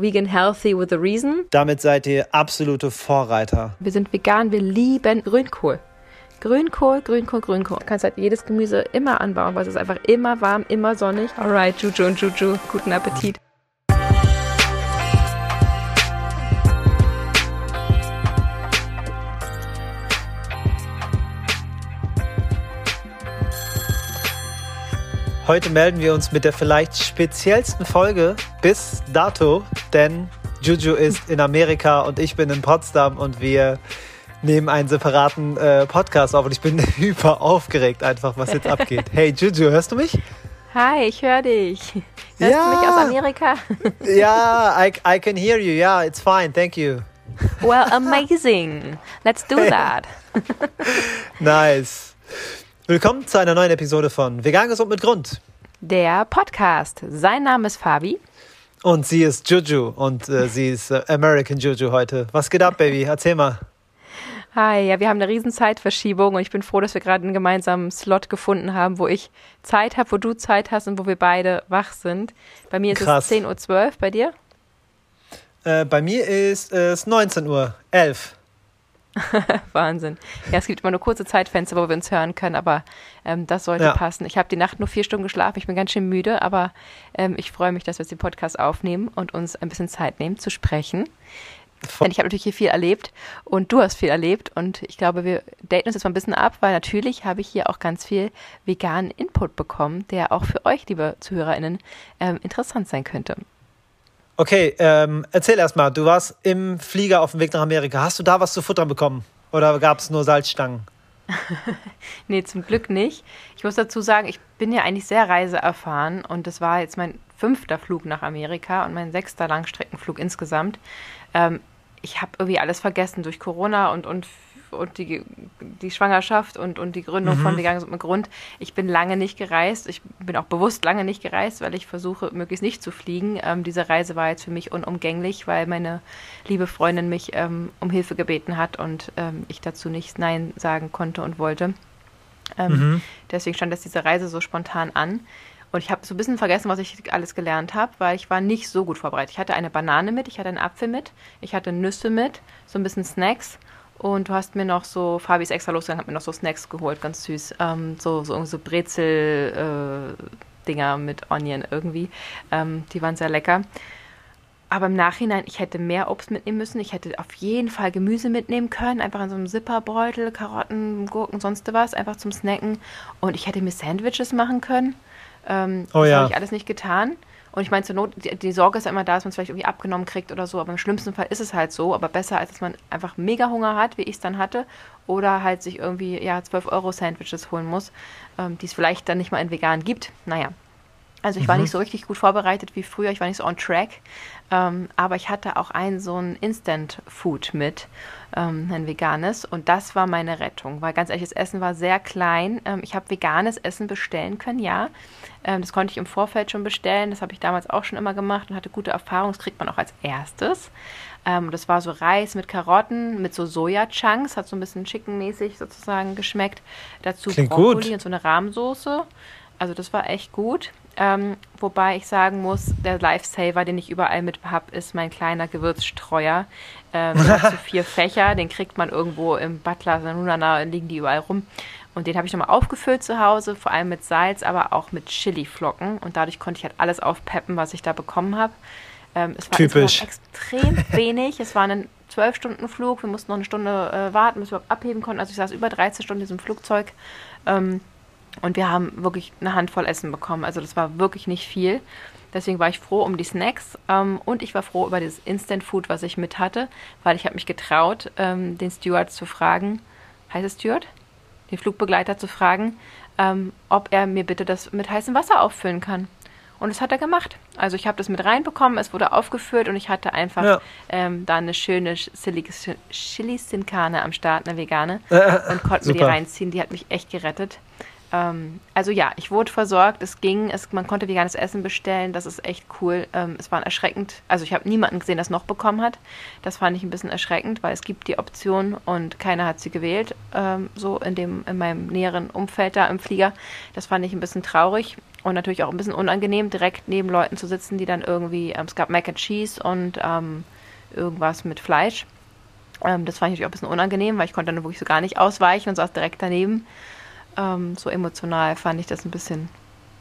Vegan Healthy with a Reason. Damit seid ihr absolute Vorreiter. Wir sind vegan, wir lieben Grünkohl. Grünkohl, Grünkohl, Grünkohl. Du kannst halt jedes Gemüse immer anbauen, weil es ist einfach immer warm, immer sonnig. Alright, Juju und Juju, guten Appetit. Heute melden wir uns mit der vielleicht speziellsten Folge bis dato, denn Juju ist in Amerika und ich bin in Potsdam und wir nehmen einen separaten äh, Podcast auf und ich bin hyper aufgeregt einfach, was jetzt abgeht. Hey Juju, hörst du mich? Hi, ich höre dich. Hörst ja. du mich aus Amerika? ja, I, I can hear you. Yeah, it's fine. Thank you. Well, amazing. Let's do that. nice. Willkommen zu einer neuen Episode von Vegan gesund mit Grund. Der Podcast. Sein Name ist Fabi. Und sie ist Juju und äh, sie ist äh, American Juju heute. Was geht ab, Baby? Erzähl mal. Hi, ja, wir haben eine riesen Zeitverschiebung und ich bin froh, dass wir gerade einen gemeinsamen Slot gefunden haben, wo ich Zeit habe, wo du Zeit hast und wo wir beide wach sind. Bei mir ist Krass. es 10.12 Uhr, bei dir? Äh, bei mir ist es 19.11 Uhr. Wahnsinn. Ja, es gibt immer nur kurze Zeitfenster, wo wir uns hören können, aber ähm, das sollte ja. passen. Ich habe die Nacht nur vier Stunden geschlafen, ich bin ganz schön müde, aber ähm, ich freue mich, dass wir jetzt den Podcast aufnehmen und uns ein bisschen Zeit nehmen zu sprechen. Denn ich habe natürlich hier viel erlebt und du hast viel erlebt und ich glaube, wir daten uns jetzt mal ein bisschen ab, weil natürlich habe ich hier auch ganz viel veganen Input bekommen, der auch für euch, liebe ZuhörerInnen, ähm, interessant sein könnte. Okay, ähm, erzähl erst mal, du warst im Flieger auf dem Weg nach Amerika. Hast du da was zu futtern bekommen? Oder gab es nur Salzstangen? nee, zum Glück nicht. Ich muss dazu sagen, ich bin ja eigentlich sehr reiseerfahren und das war jetzt mein fünfter Flug nach Amerika und mein sechster Langstreckenflug insgesamt. Ähm, ich habe irgendwie alles vergessen durch Corona und, und und die, die Schwangerschaft und, und die Gründung mhm. von Vegan mit Grund. Ich bin lange nicht gereist. Ich bin auch bewusst lange nicht gereist, weil ich versuche, möglichst nicht zu fliegen. Ähm, diese Reise war jetzt für mich unumgänglich, weil meine liebe Freundin mich ähm, um Hilfe gebeten hat und ähm, ich dazu nicht Nein sagen konnte und wollte. Ähm, mhm. Deswegen stand jetzt diese Reise so spontan an. Und ich habe so ein bisschen vergessen, was ich alles gelernt habe, weil ich war nicht so gut vorbereitet. Ich hatte eine Banane mit, ich hatte einen Apfel mit, ich hatte Nüsse mit, so ein bisschen Snacks und du hast mir noch so, Fabi ist extra losgegangen, hat mir noch so Snacks geholt, ganz süß. Ähm, so, so, so Brezel-Dinger äh, mit Onion irgendwie. Ähm, die waren sehr lecker. Aber im Nachhinein, ich hätte mehr Obst mitnehmen müssen. Ich hätte auf jeden Fall Gemüse mitnehmen können. Einfach in so einem Zipperbeutel, Karotten, Gurken, sonst was. Einfach zum Snacken. Und ich hätte mir Sandwiches machen können. Ähm, oh, das ja. habe ich alles nicht getan. Und ich meine, zur Not, die, die, Sorge ist ja immer da, dass man es vielleicht irgendwie abgenommen kriegt oder so. Aber im schlimmsten Fall ist es halt so. Aber besser, als dass man einfach mega Hunger hat, wie ich es dann hatte. Oder halt sich irgendwie, ja, 12-Euro-Sandwiches holen muss, ähm, die es vielleicht dann nicht mal in vegan gibt. Naja. Also ich mhm. war nicht so richtig gut vorbereitet wie früher. Ich war nicht so on track. Ähm, aber ich hatte auch ein so ein Instant-Food mit ähm, ein veganes. Und das war meine Rettung, weil ganz ehrlich, das Essen war sehr klein. Ähm, ich habe veganes Essen bestellen können, ja. Ähm, das konnte ich im Vorfeld schon bestellen. Das habe ich damals auch schon immer gemacht und hatte gute Erfahrungen. Das kriegt man auch als erstes. Ähm, das war so Reis mit Karotten, mit so Soja-Chunks, hat so ein bisschen chickenmäßig sozusagen geschmeckt. Dazu Klingt Brokkoli gut. und so eine Rahmsoße. Also das war echt gut. Ähm, wobei ich sagen muss, der Lifesaver, den ich überall mit habe, ist mein kleiner Gewürzstreuer. Ähm, so vier Fächer, den kriegt man irgendwo im Butler, Sanunana, liegen die überall rum. Und den habe ich nochmal aufgefüllt zu Hause, vor allem mit Salz, aber auch mit Chili-Flocken. Und dadurch konnte ich halt alles aufpeppen, was ich da bekommen habe. Ähm, es war Typisch. extrem wenig. Es war ein zwölf Stunden Flug. Wir mussten noch eine Stunde äh, warten, bis wir abheben konnten. Also ich saß über 13 Stunden in diesem Flugzeug. Ähm, und wir haben wirklich eine Handvoll Essen bekommen. Also das war wirklich nicht viel. Deswegen war ich froh um die Snacks ähm, und ich war froh über dieses Instant Food, was ich mit hatte, weil ich habe mich getraut, ähm, den Steward zu fragen, heißt es Steward? Den Flugbegleiter zu fragen, ähm, ob er mir bitte das mit heißem Wasser auffüllen kann. Und das hat er gemacht. Also ich habe das mit reinbekommen, es wurde aufgefüllt und ich hatte einfach ja. ähm, da eine schöne Chili Sin Carne am Start, eine vegane, und konnte mir die reinziehen. Die hat mich echt gerettet. Ähm, also ja, ich wurde versorgt, es ging, es, man konnte veganes Essen bestellen, das ist echt cool. Ähm, es war erschreckend, also ich habe niemanden gesehen, der es noch bekommen hat. Das fand ich ein bisschen erschreckend, weil es gibt die Option und keiner hat sie gewählt, ähm, so in, dem, in meinem näheren Umfeld da im Flieger. Das fand ich ein bisschen traurig und natürlich auch ein bisschen unangenehm, direkt neben Leuten zu sitzen, die dann irgendwie, ähm, es gab Mac and Cheese und ähm, irgendwas mit Fleisch. Ähm, das fand ich natürlich auch ein bisschen unangenehm, weil ich konnte dann wirklich so gar nicht ausweichen und saß direkt daneben. Ähm, so emotional fand ich das ein bisschen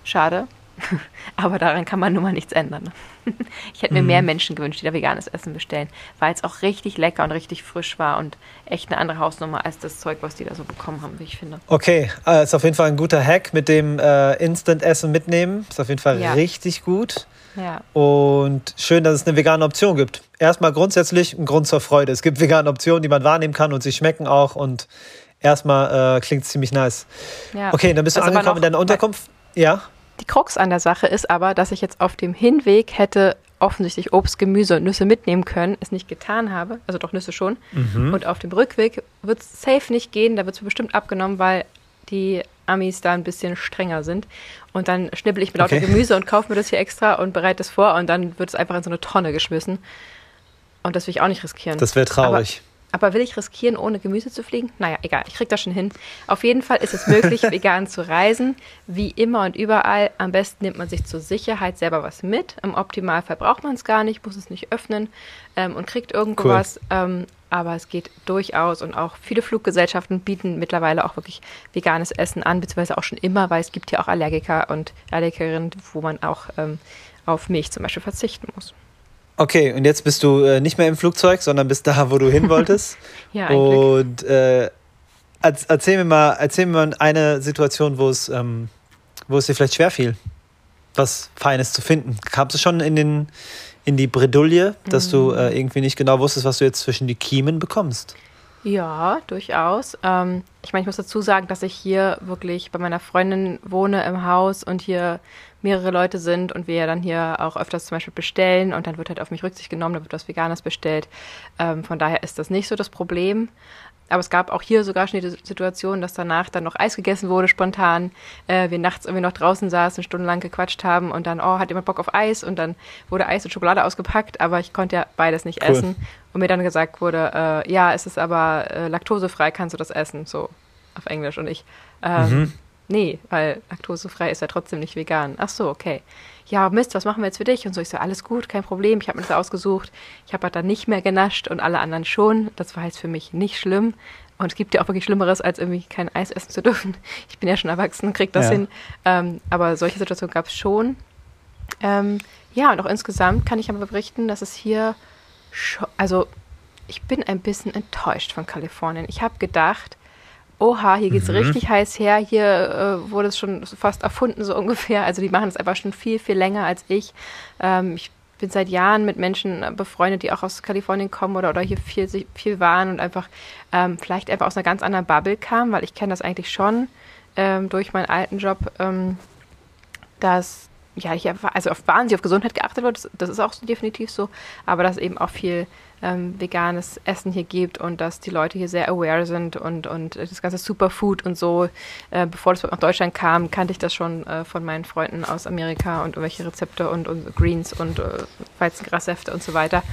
schade. Aber daran kann man nun mal nichts ändern. Ich hätte mir mhm. mehr Menschen gewünscht, die da veganes Essen bestellen, weil es auch richtig lecker und richtig frisch war und echt eine andere Hausnummer als das Zeug, was die da so bekommen haben, wie ich finde. Okay, äh, ist auf jeden Fall ein guter Hack mit dem äh, Instant-Essen mitnehmen. Ist auf jeden Fall ja. richtig gut. Ja. Und schön, dass es eine vegane Option gibt. Erstmal grundsätzlich ein Grund zur Freude. Es gibt vegane Optionen, die man wahrnehmen kann und sie schmecken auch und erstmal äh, klingt es ziemlich nice. Ja. Okay, dann bist du angekommen in deiner Unterkunft. Ja. Die Krux an der Sache ist aber, dass ich jetzt auf dem Hinweg hätte offensichtlich Obst, Gemüse und Nüsse mitnehmen können, es nicht getan habe, also doch Nüsse schon. Mhm. Und auf dem Rückweg wird es safe nicht gehen, da wird es bestimmt abgenommen, weil die Amis da ein bisschen strenger sind. Und dann schnippel ich mir lauter okay. Gemüse und kaufe mir das hier extra und bereite es vor und dann wird es einfach in so eine Tonne geschmissen. Und das will ich auch nicht riskieren. Das wäre traurig. Aber will ich riskieren, ohne Gemüse zu fliegen? Naja, egal, ich krieg das schon hin. Auf jeden Fall ist es möglich, vegan zu reisen. Wie immer und überall. Am besten nimmt man sich zur Sicherheit selber was mit. Im Optimalfall braucht man es gar nicht, muss es nicht öffnen ähm, und kriegt irgendwo cool. was. Ähm, aber es geht durchaus und auch viele Fluggesellschaften bieten mittlerweile auch wirklich veganes Essen an, beziehungsweise auch schon immer, weil es gibt ja auch Allergiker und Allergikerinnen, wo man auch ähm, auf Milch zum Beispiel verzichten muss. Okay, und jetzt bist du äh, nicht mehr im Flugzeug, sondern bist da, wo du hin wolltest. ja, eigentlich. Und äh, erzähl mir mal, erzähl mir mal eine Situation, wo es, ähm, wo es dir vielleicht schwer fiel, was Feines zu finden. Kamst du schon in den in die Bredouille, dass mhm. du äh, irgendwie nicht genau wusstest, was du jetzt zwischen die Kiemen bekommst? Ja, durchaus. Ähm, ich meine, ich muss dazu sagen, dass ich hier wirklich bei meiner Freundin wohne im Haus und hier mehrere Leute sind und wir dann hier auch öfters zum Beispiel bestellen und dann wird halt auf mich Rücksicht genommen, da wird was Veganes bestellt. Ähm, von daher ist das nicht so das Problem. Aber es gab auch hier sogar schon die Situation, dass danach dann noch Eis gegessen wurde, spontan. Äh, wir nachts irgendwie noch draußen saßen, stundenlang gequatscht haben und dann, oh, hat jemand Bock auf Eis? Und dann wurde Eis und Schokolade ausgepackt, aber ich konnte ja beides nicht cool. essen. Und mir dann gesagt wurde, äh, ja, es ist aber äh, laktosefrei, kannst du das essen? So auf Englisch. Und ich, ähm, mhm. Nee, weil laktosefrei ist ja trotzdem nicht vegan. Ach so, okay ja, Mist, was machen wir jetzt für dich? Und so, ich so, alles gut, kein Problem, ich habe mir das ausgesucht. Ich habe halt dann nicht mehr genascht und alle anderen schon. Das war jetzt für mich nicht schlimm. Und es gibt ja auch wirklich Schlimmeres, als irgendwie kein Eis essen zu dürfen. Ich bin ja schon erwachsen, krieg das ja. hin. Ähm, aber solche Situationen gab es schon. Ähm, ja, und auch insgesamt kann ich aber berichten, dass es hier, schon, also ich bin ein bisschen enttäuscht von Kalifornien. Ich habe gedacht, oha, hier geht's mhm. richtig heiß her, hier äh, wurde es schon fast erfunden, so ungefähr. Also die machen es einfach schon viel, viel länger als ich. Ähm, ich bin seit Jahren mit Menschen befreundet, die auch aus Kalifornien kommen oder, oder hier viel, viel waren und einfach ähm, vielleicht einfach aus einer ganz anderen Bubble kamen, weil ich kenne das eigentlich schon ähm, durch meinen alten Job, ähm, dass ja, ich also auf wahnsinnig auf Gesundheit geachtet wird, das, das ist auch so definitiv so, aber dass eben auch viel ähm, veganes Essen hier gibt und dass die Leute hier sehr aware sind und, und das ganze Superfood und so. Äh, bevor das nach Deutschland kam, kannte ich das schon äh, von meinen Freunden aus Amerika und irgendwelche Rezepte und, und Greens und äh, Weizengrassäfte und so weiter.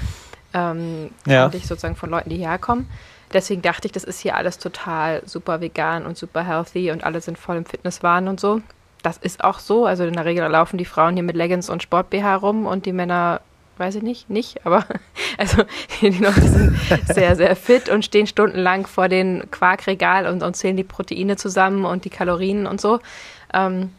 Ähm, ja. Kannte ich sozusagen von Leuten, die hierher kommen. Deswegen dachte ich, das ist hier alles total super vegan und super healthy und alle sind voll im Fitnesswahn und so. Das ist auch so. Also in der Regel laufen die Frauen hier mit Leggings und Sport-BH rum und die Männer weiß ich nicht, nicht, aber also die Leute sind sehr, sehr fit und stehen stundenlang vor den Quarkregal und, und zählen die Proteine zusammen und die Kalorien und so. Ähm,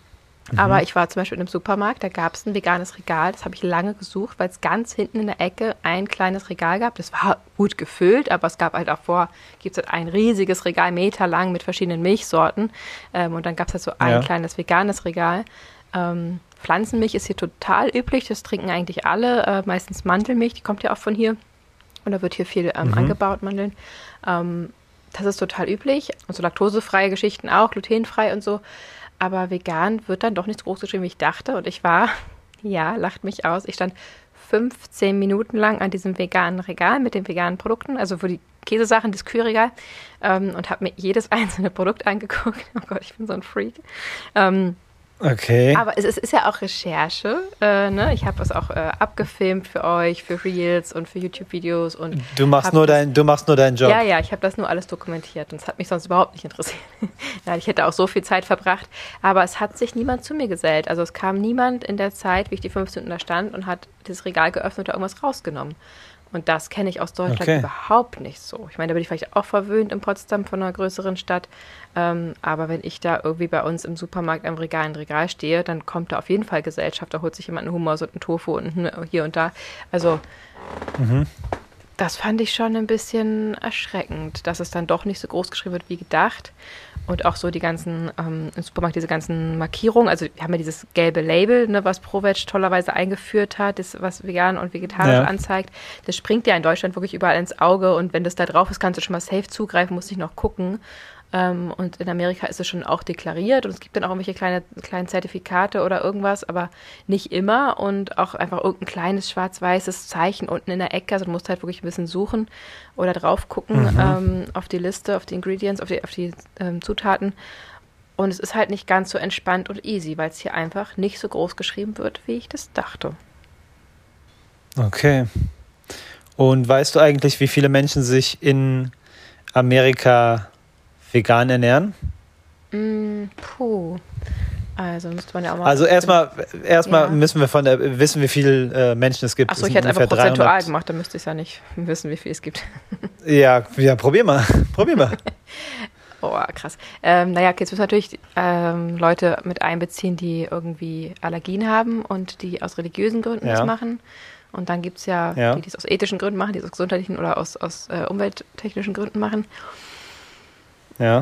mhm. Aber ich war zum Beispiel in einem Supermarkt, da gab es ein veganes Regal, das habe ich lange gesucht, weil es ganz hinten in der Ecke ein kleines Regal gab. Das war gut gefüllt, aber es gab halt auch vor, gibt es halt ein riesiges Regal, meterlang mit verschiedenen Milchsorten. Ähm, und dann gab es halt so ein ja. kleines veganes Regal. Ähm, Pflanzenmilch ist hier total üblich, das trinken eigentlich alle, äh, meistens Mandelmilch, die kommt ja auch von hier. Und da wird hier viel ähm, mhm. angebaut, Mandeln. Ähm, das ist total üblich. Und so laktosefreie Geschichten auch, glutenfrei und so. Aber vegan wird dann doch nicht so groß geschrieben, wie ich dachte. Und ich war, ja, lacht mich aus, ich stand 15 Minuten lang an diesem veganen Regal mit den veganen Produkten, also für die Käsesachen, das Kühlregal, ähm, und habe mir jedes einzelne Produkt angeguckt. Oh Gott, ich bin so ein Freak. Ähm, Okay. aber es ist, ist ja auch Recherche. Äh, ne? Ich habe es auch äh, abgefilmt für euch, für Reels und für YouTube-Videos. und Du machst nur das- dein, du machst nur deinen Job. Ja, ja, ich habe das nur alles dokumentiert und es hat mich sonst überhaupt nicht interessiert. Nein, ich hätte auch so viel Zeit verbracht, aber es hat sich niemand zu mir gesellt. Also es kam niemand in der Zeit, wie ich die 15 Minuten da stand und hat dieses Regal geöffnet oder irgendwas rausgenommen. Und das kenne ich aus Deutschland Okay. überhaupt nicht so. Ich meine, da bin ich vielleicht auch verwöhnt in Potsdam von einer größeren Stadt. Ähm, aber wenn ich da irgendwie bei uns im Supermarkt am Regal ein Regal stehe, dann kommt da auf jeden Fall Gesellschaft. Da holt sich jemand einen Hummus und einen Tofu und hier und da. Also das fand ich schon ein bisschen erschreckend, dass es dann doch nicht so groß geschrieben wird wie gedacht. Und auch so die ganzen, ähm, im Supermarkt diese ganzen Markierungen. Also wir haben ja dieses gelbe Label, ne, was Provetsch tollerweise eingeführt hat, das, was vegan und vegetarisch Ja. anzeigt. Das springt ja in Deutschland wirklich überall ins Auge. Und wenn das da drauf ist, kannst du schon mal safe zugreifen, musst nicht noch gucken. Ähm, und in Amerika ist es schon auch deklariert und es gibt dann auch irgendwelche kleine, kleinen Zertifikate oder irgendwas, aber nicht immer und auch einfach irgendein kleines schwarz-weißes Zeichen unten in der Ecke. Also du musst halt wirklich ein bisschen suchen oder drauf gucken ähm, auf die Liste, auf die Ingredients, auf die, auf die ähm, Zutaten. Und es ist halt nicht ganz so entspannt und easy, weil es hier einfach nicht so groß geschrieben wird, wie ich das dachte. Okay. Und weißt du eigentlich, wie viele Menschen sich in Amerika vegan ernähren? Mm, puh. Also müsste man ja auch mal. Also erstmal, erstmal Ja. müssen wir von der, wissen, wie viele äh, Menschen es gibt. Achso, ich hätte einfach prozentual 300. gemacht, dann müsste ich es ja nicht wissen, wie viel es gibt. Ja, ja, probier mal. Probier mal. Oh, krass. Ähm, naja, okay, jetzt müssen wir natürlich ähm, Leute mit einbeziehen, die irgendwie Allergien haben und die aus religiösen Gründen Ja. das machen. Und dann gibt es ja, Ja. die, die es aus ethischen Gründen machen, die es aus gesundheitlichen oder aus, aus äh, umwelttechnischen Gründen machen. Ja.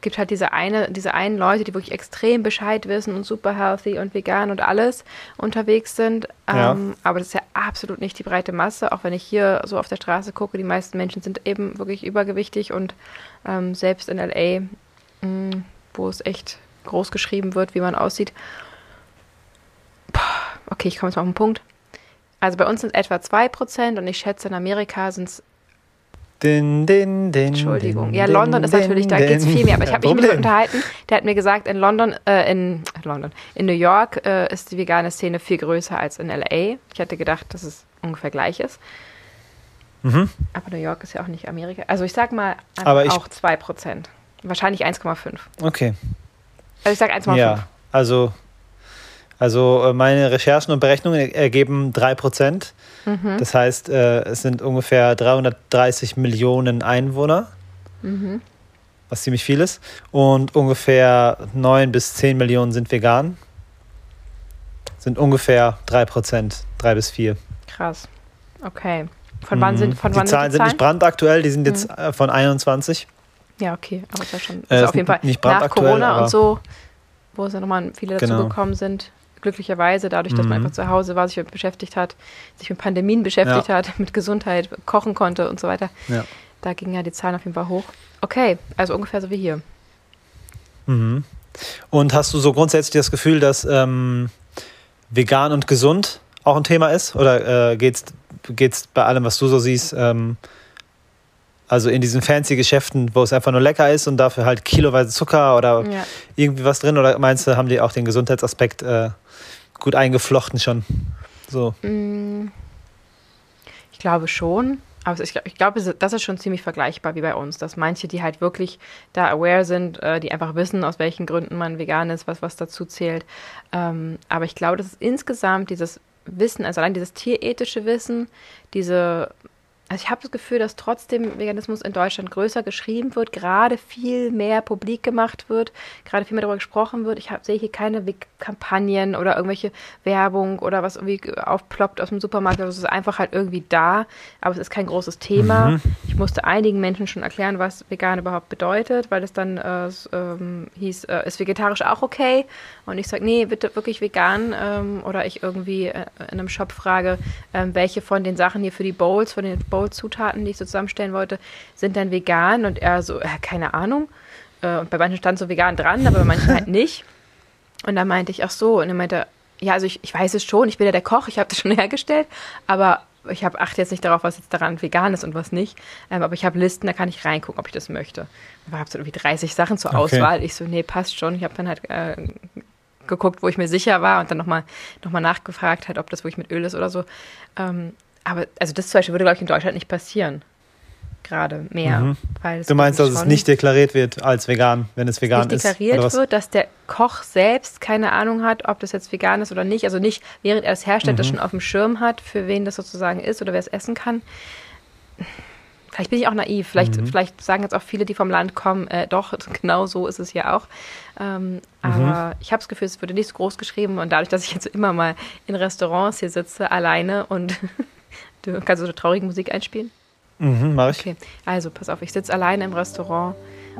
Es gibt halt diese eine, diese einen Leute, die wirklich extrem Bescheid wissen und super healthy und vegan und alles unterwegs sind. Ja. Ähm, aber das ist ja absolut nicht die breite Masse. Auch wenn ich hier so auf der Straße gucke, die meisten Menschen sind eben wirklich übergewichtig und ähm, selbst in LA, mh, wo es echt groß geschrieben wird, wie man aussieht. Boah, okay, ich komme jetzt mal auf den Punkt. Also bei uns sind es etwa 2% und ich schätze, in Amerika sind es Din, din, din, Entschuldigung. Ja, London ist natürlich, da geht es viel mehr. Aber ich habe mich mit ihm unterhalten, der hat mir gesagt, in London, äh, in London, in New York äh, ist die vegane Szene viel größer als in LA. Ich hätte gedacht, dass es ungefähr gleich ist. Mhm. Aber New York ist ja auch nicht Amerika. Also ich sag mal Aber ich- auch 2%. Wahrscheinlich 1,5. Okay. Also ich sag 1,5. Ja, also, also äh, meine Recherchen und Berechnungen er- ergeben 3%. Mhm. Das heißt, äh, es sind ungefähr 330 Millionen Einwohner, Mhm. was ziemlich viel ist. Und ungefähr 9 bis 10 Millionen sind vegan. Sind ungefähr 3%, 3 bis 4. Krass. Okay. Von wann sind, von Mhm. die wann Zahlen sind nicht brandaktuell, die sind jetzt äh, von 21. Ja, okay, aber ist ja schon ist Äh, auf jeden Fall nicht nach Corona und so, wo es ja nochmal viele Genau. dazugekommen sind. Glücklicherweise, dadurch, dass man Mhm. einfach zu Hause war, sich mit beschäftigt hat, sich mit Pandemien beschäftigt Ja. hat, mit Gesundheit, kochen konnte und so weiter. Ja. Da gingen ja die Zahlen auf jeden Fall hoch. Okay, also ungefähr so wie hier. Mhm. Und hast du so grundsätzlich das Gefühl, dass ähm, vegan und gesund auch ein Thema ist? Oder äh, geht's, geht's bei allem, was du so siehst, ähm, also in diesen fancy Geschäften, wo es einfach nur lecker ist und dafür halt kiloweise Zucker oder Ja. irgendwie was drin? Oder meinst du, haben die auch den Gesundheitsaspekt äh, gut eingeflochten schon? So. Mm, Ich glaube schon. Aber ich, glaub- ich glaube, das ist schon ziemlich vergleichbar wie bei uns, dass manche, die halt wirklich da aware sind, äh, die einfach wissen, aus welchen Gründen man vegan ist, was, was dazu zählt. Ähm, aber ich glaube, dass es insgesamt dieses Wissen, also allein dieses tierethische Wissen, diese also ich habe das Gefühl, dass trotzdem Veganismus in Deutschland größer geschrieben wird, gerade viel mehr publik gemacht wird, gerade viel mehr darüber gesprochen wird. Ich hab, sehe hier keine Kampagnen oder irgendwelche Werbung oder was irgendwie aufploppt aus dem Supermarkt. Also es ist einfach halt irgendwie da, aber es ist kein großes Thema. Mhm. Ich musste einigen Menschen schon erklären, was vegan überhaupt bedeutet, weil es dann äh, ähm, hieß, äh, ist vegetarisch auch okay? Und ich sage, nee, bitte wirklich vegan. Ähm, oder ich irgendwie äh, in einem Shop frage, ähm, welche von den Sachen hier für die Bowls, von den Bowl-Zutaten, die ich so zusammenstellen wollte, sind dann vegan? Und er so, äh, keine Ahnung. Äh, und bei manchen stand so vegan dran, aber bei manchen halt nicht. Und dann meinte ich, ach so, und er meinte, ja, also ich, ich weiß es schon, ich bin ja der Koch, ich habe das schon hergestellt, aber ich habe achte jetzt nicht darauf, was jetzt daran vegan ist und was nicht. Ähm, aber ich habe Listen, da kann ich reingucken, ob ich das möchte. Da habe so irgendwie 30 Sachen zur okay. Auswahl. Ich so, nee, passt schon. Ich habe dann halt äh, geguckt, wo ich mir sicher war und dann nochmal noch mal nachgefragt, halt, ob das wirklich mit Öl ist oder so. Ähm, aber also das zum Beispiel würde, glaube ich, in Deutschland nicht passieren gerade mehr. Mhm. du meinst, dass es nicht deklariert wird als vegan, wenn es vegan nicht ist? deklariert wird, dass der Koch selbst keine Ahnung hat, ob das jetzt vegan ist oder nicht. Also nicht, während er es herstellt, mhm. das schon auf dem Schirm hat, für wen das sozusagen ist oder wer es essen kann. Vielleicht bin ich auch naiv. Vielleicht, mhm. vielleicht sagen jetzt auch viele, die vom Land kommen, äh, doch, genau so ist es ja auch. Ähm, aber mhm. ich habe das Gefühl, es wurde nicht so groß geschrieben und dadurch, dass ich jetzt immer mal in Restaurants hier sitze, alleine und du kannst so eine traurige Musik einspielen. Mhm, mach ich. Okay, also pass auf, ich sitze alleine im Restaurant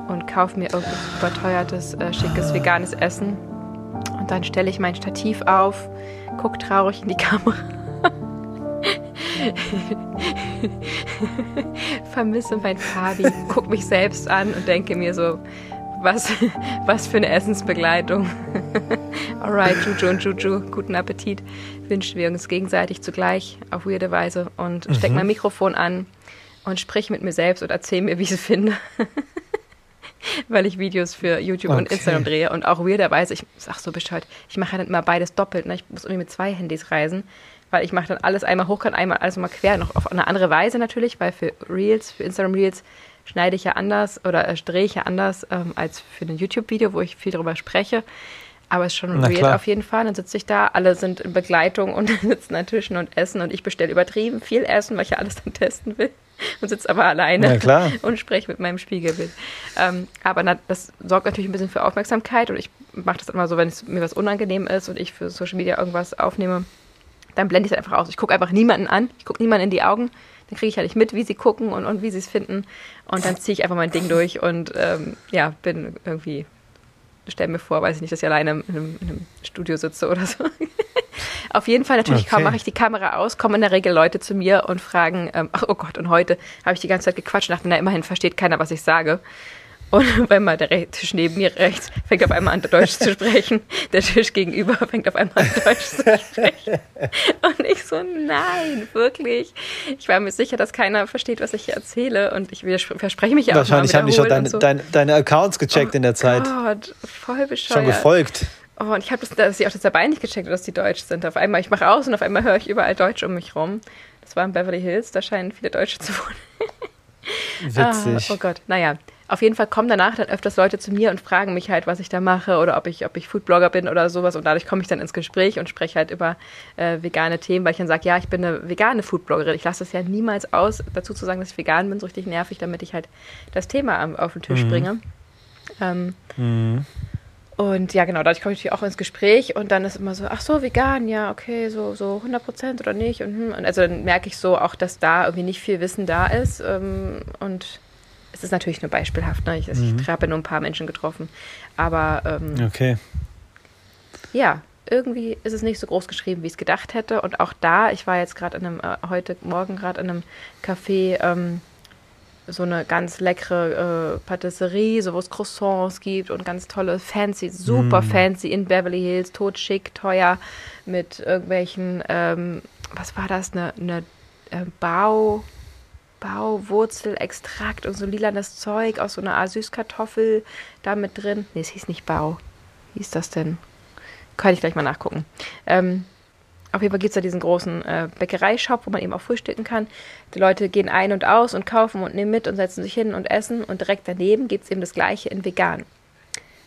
und kaufe mir irgendwas überteuertes, äh, schickes, veganes Essen. Und dann stelle ich mein Stativ auf, gucke traurig in die Kamera. Vermisse mein Fabi, guck mich selbst an und denke mir so, was, was für eine Essensbegleitung. Alright, Juju und Juju, guten Appetit. Wünschen wir uns gegenseitig zugleich auf weirde Weise und steck mhm. mein Mikrofon an und spreche mit mir selbst und erzähle mir, wie ich es finde. Weil ich Videos für YouTube okay. und Instagram drehe und auch weirderweise, ich sag so bescheuert, ich mache ja dann immer beides doppelt. Ne? Ich muss irgendwie mit zwei Handys reisen, weil ich mache dann alles einmal hochkant, einmal alles mal quer, noch auf eine andere Weise natürlich, weil für Reels, für Instagram Reels schneide ich ja anders oder äh, drehe ich ja anders ähm, als für ein YouTube-Video, wo ich viel darüber spreche. Aber es ist schon weird auf jeden Fall. Dann sitze ich da, alle sind in Begleitung und sitzen an Tischen und essen und ich bestelle übertrieben viel Essen, weil ich ja alles dann testen will und sitze aber alleine und spreche mit meinem Spiegelbild. Ähm, aber na, das sorgt natürlich ein bisschen für Aufmerksamkeit und ich mache das immer so, wenn es mir was unangenehm ist und ich für Social Media irgendwas aufnehme, dann blende ich es einfach aus. Ich gucke einfach niemanden an, ich gucke niemanden in die Augen, dann kriege ich ja nicht mit, wie sie gucken und, und wie sie es finden und dann ziehe ich einfach mein Ding durch und ähm, ja, bin irgendwie stell mir vor, weiß ich nicht, dass ich alleine in einem, in einem Studio sitze oder so. Auf jeden Fall, natürlich okay. mache ich die Kamera aus, kommen in der Regel Leute zu mir und fragen, ähm, ach, oh Gott, und heute habe ich die ganze Zeit gequatscht und dachte, na, immerhin versteht keiner, was ich sage. Und wenn mal der Tisch neben mir rechts fängt auf einmal an Deutsch zu sprechen, der Tisch gegenüber fängt auf einmal an Deutsch zu sprechen. Und ich so, nein, wirklich. Ich war mir sicher, dass keiner versteht, was ich hier erzähle. Und ich verspreche mich ja auch Wahrscheinlich haben die schon deine, so. deine, deine, Accounts gecheckt oh in der Zeit. Oh Gott, voll bescheuert. Schon gefolgt. Oh, und ich habe das, dass ich auch das dabei nicht gecheckt, dass die Deutsch sind. Auf einmal, ich mache aus und auf einmal höre ich überall Deutsch um mich rum. Das war in Beverly Hills, da scheinen viele Deutsche zu wohnen. Witzig. Ah, oh Gott, naja. Auf jeden Fall kommen danach dann öfters Leute zu mir und fragen mich halt, was ich da mache oder ob ich, ob ich Foodblogger bin oder sowas. Und dadurch komme ich dann ins Gespräch und spreche halt über äh, vegane Themen, weil ich dann sage, ja, ich bin eine vegane Foodbloggerin. Ich lasse es ja niemals aus, dazu zu sagen, dass ich vegan bin, so richtig nervig, damit ich halt das Thema auf den Tisch mhm. bringe. Ähm, mhm. Und ja, genau, dadurch komme ich natürlich auch ins Gespräch und dann ist immer so, ach so, vegan, ja, okay, so, so 100 Prozent oder nicht. Und, hm, und, also dann merke ich so auch, dass da irgendwie nicht viel Wissen da ist. Ähm, und es ist natürlich nur beispielhaft, ne? ich, also mhm. ich habe nur ein paar Menschen getroffen. Aber ähm, okay. ja, irgendwie ist es nicht so groß geschrieben, wie ich es gedacht hätte. Und auch da, ich war jetzt gerade in einem, äh, heute Morgen gerade in einem Café, ähm, so eine ganz leckere äh, Patisserie, so wo es Croissants gibt und ganz tolle, fancy, super mm. fancy in Beverly Hills, totschick, teuer, mit irgendwelchen, ähm, was war das, eine, eine äh, Bau, Bauwurzelextrakt und so lilanes Zeug aus so einer Art Süßkartoffel da mit drin. Nee, es hieß nicht Bau. Wie ist das denn? Kann ich gleich mal nachgucken. Ähm, auf jeden Fall gibt es da diesen großen äh, Bäckereishop, wo man eben auch frühstücken kann. Die Leute gehen ein und aus und kaufen und nehmen mit und setzen sich hin und essen. Und direkt daneben gibt es eben das gleiche in vegan.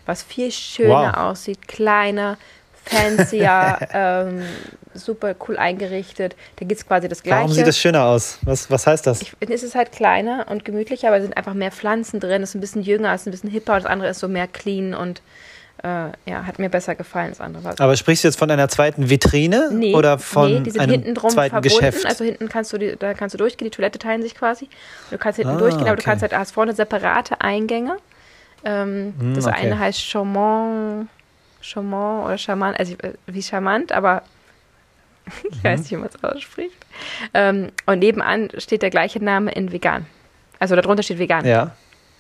Was viel schöner wow. aussieht, kleiner, fancier, ähm, super cool eingerichtet. Da gibt es quasi das Gleiche. Warum sieht das schöner aus? Was, was heißt das? Ich, es ist halt kleiner und gemütlicher, aber es sind einfach mehr Pflanzen drin. Es ist ein bisschen jünger, es ist ein bisschen hipper und das andere ist so mehr clean und äh, ja, hat mir besser gefallen als andere. Aber sprichst du jetzt von einer zweiten Vitrine nee, oder von nee, die sind einem hinten drum zweiten verbunden. Geschäft? Also hinten kannst du, die, da kannst du durchgehen, die Toilette teilen sich quasi. Du kannst hinten ah, durchgehen, aber okay. du kannst halt, hast vorne separate Eingänge. Ähm, hm, das okay. eine heißt Chaumont, Chaumont oder Charmant, also äh, wie charmant, aber ich mhm. weiß nicht, wie man es ausspricht. Ähm, und nebenan steht der gleiche Name in vegan. Also darunter steht vegan. Ja.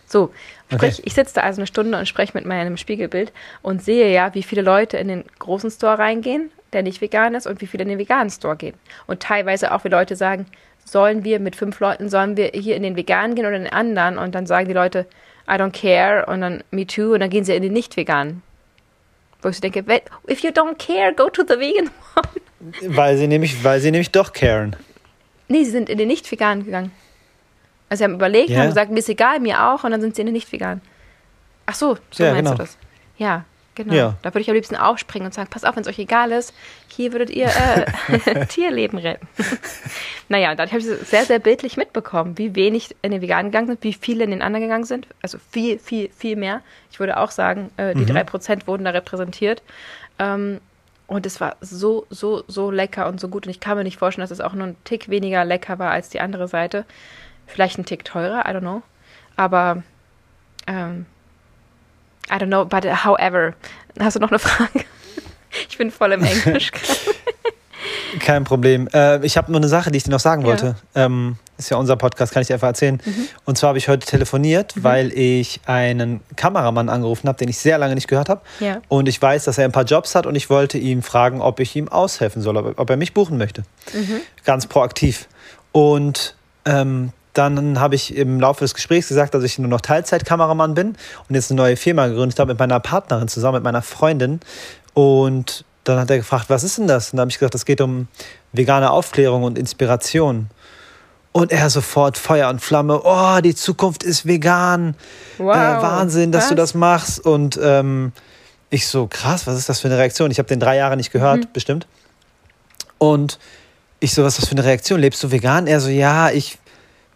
So, sprich, okay. ich sitze da also eine Stunde und spreche mit meinem Spiegelbild und sehe ja, wie viele Leute in den großen Store reingehen, der nicht vegan ist und wie viele in den veganen Store gehen. Und teilweise auch, wie Leute sagen, sollen wir mit fünf Leuten, sollen wir hier in den veganen gehen oder in den anderen? Und dann sagen die Leute, I don't care und dann me too und dann gehen sie in den nicht veganen. Wo ich denke, if you don't care, go to the vegan one. Weil sie nämlich, weil sie nämlich doch caren. Nee, sie sind in den nicht veganen gegangen. Also sie haben überlegt, Ja. haben gesagt, mir ist egal, mir auch und dann sind sie in den nicht veganen. Ach so, so Ja, meinst genau. du das? Ja, genau. Ja. Da würde ich am liebsten aufspringen und sagen, pass auf, wenn es euch egal ist, hier würdet ihr äh, Tierleben retten. naja, und dann habe ich es sehr, sehr bildlich mitbekommen, wie wenig in den Veganen gegangen sind, wie viele in den anderen gegangen sind. Also viel, viel, viel mehr. Ich würde auch sagen, äh, die drei Prozent wurden da repräsentiert. Ähm, und es war so, so, so lecker und so gut. Und ich kann mir nicht vorstellen, dass es auch nur ein Tick weniger lecker war als die andere Seite. Vielleicht ein Tick teurer, I don't know. Aber, ähm, I don't know, but however. Hast du noch eine Frage? Ich bin voll im Englisch. Kein Problem. Äh, ich habe nur eine Sache, die ich dir noch sagen Ja. wollte. Ähm, ist ja unser Podcast, kann ich dir einfach erzählen. Und zwar habe ich heute telefoniert, weil ich einen Kameramann angerufen habe, den ich sehr lange nicht gehört habe. Ja. Und ich weiß, dass er ein paar Jobs hat und ich wollte ihm fragen, ob ich ihm aushelfen soll, ob, ob er mich buchen möchte. Ganz proaktiv. Und ähm, dann habe ich im Laufe des Gesprächs gesagt, dass ich nur noch Teilzeitkameramann bin und jetzt eine neue Firma gegründet habe mit meiner Partnerin zusammen, mit meiner Freundin. Und dann hat er gefragt, was ist denn das? Und dann habe ich gesagt, es geht um vegane Aufklärung und Inspiration. Und er sofort Feuer und Flamme, oh, die Zukunft ist vegan. Wow. Äh, Wahnsinn, dass du Was? das machst. Und ähm, ich so, krass, was ist das für eine Reaktion? Ich habe den drei Jahre nicht gehört, Mhm. bestimmt. Und ich so, was ist das für eine Reaktion? Lebst du vegan? Er so, ja, ich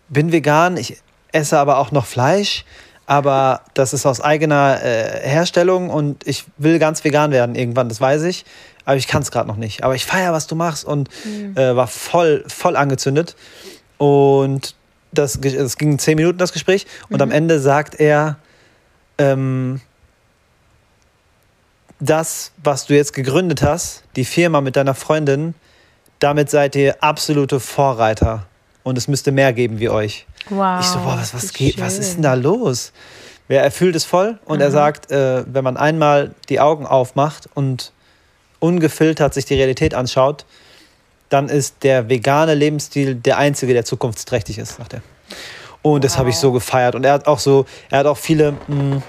bin vegan, ich esse aber auch noch Fleisch, aber das ist aus eigener äh, Herstellung und ich will ganz vegan werden irgendwann, das weiß ich, aber ich kann es gerade noch nicht. Aber ich feiere, was du machst und äh, war voll, voll angezündet. Und das, es ging zehn Minuten, das Gespräch, und am Ende sagt er, ähm, das, was du jetzt gegründet hast, die Firma mit deiner Freundin, damit seid ihr absolute Vorreiter. Und es müsste mehr geben wie euch. Wow. ich so, boah, was, was, geht, was ist denn da los? Ja, Er fühlt es voll und er sagt, äh, wenn man einmal die Augen aufmacht und ungefiltert sich die Realität anschaut, dann ist der vegane Lebensstil der einzige, der zukunftsträchtig ist, sagt er. Und das habe ich Wow. so gefeiert. Und er hat auch so, er hat auch viele mh,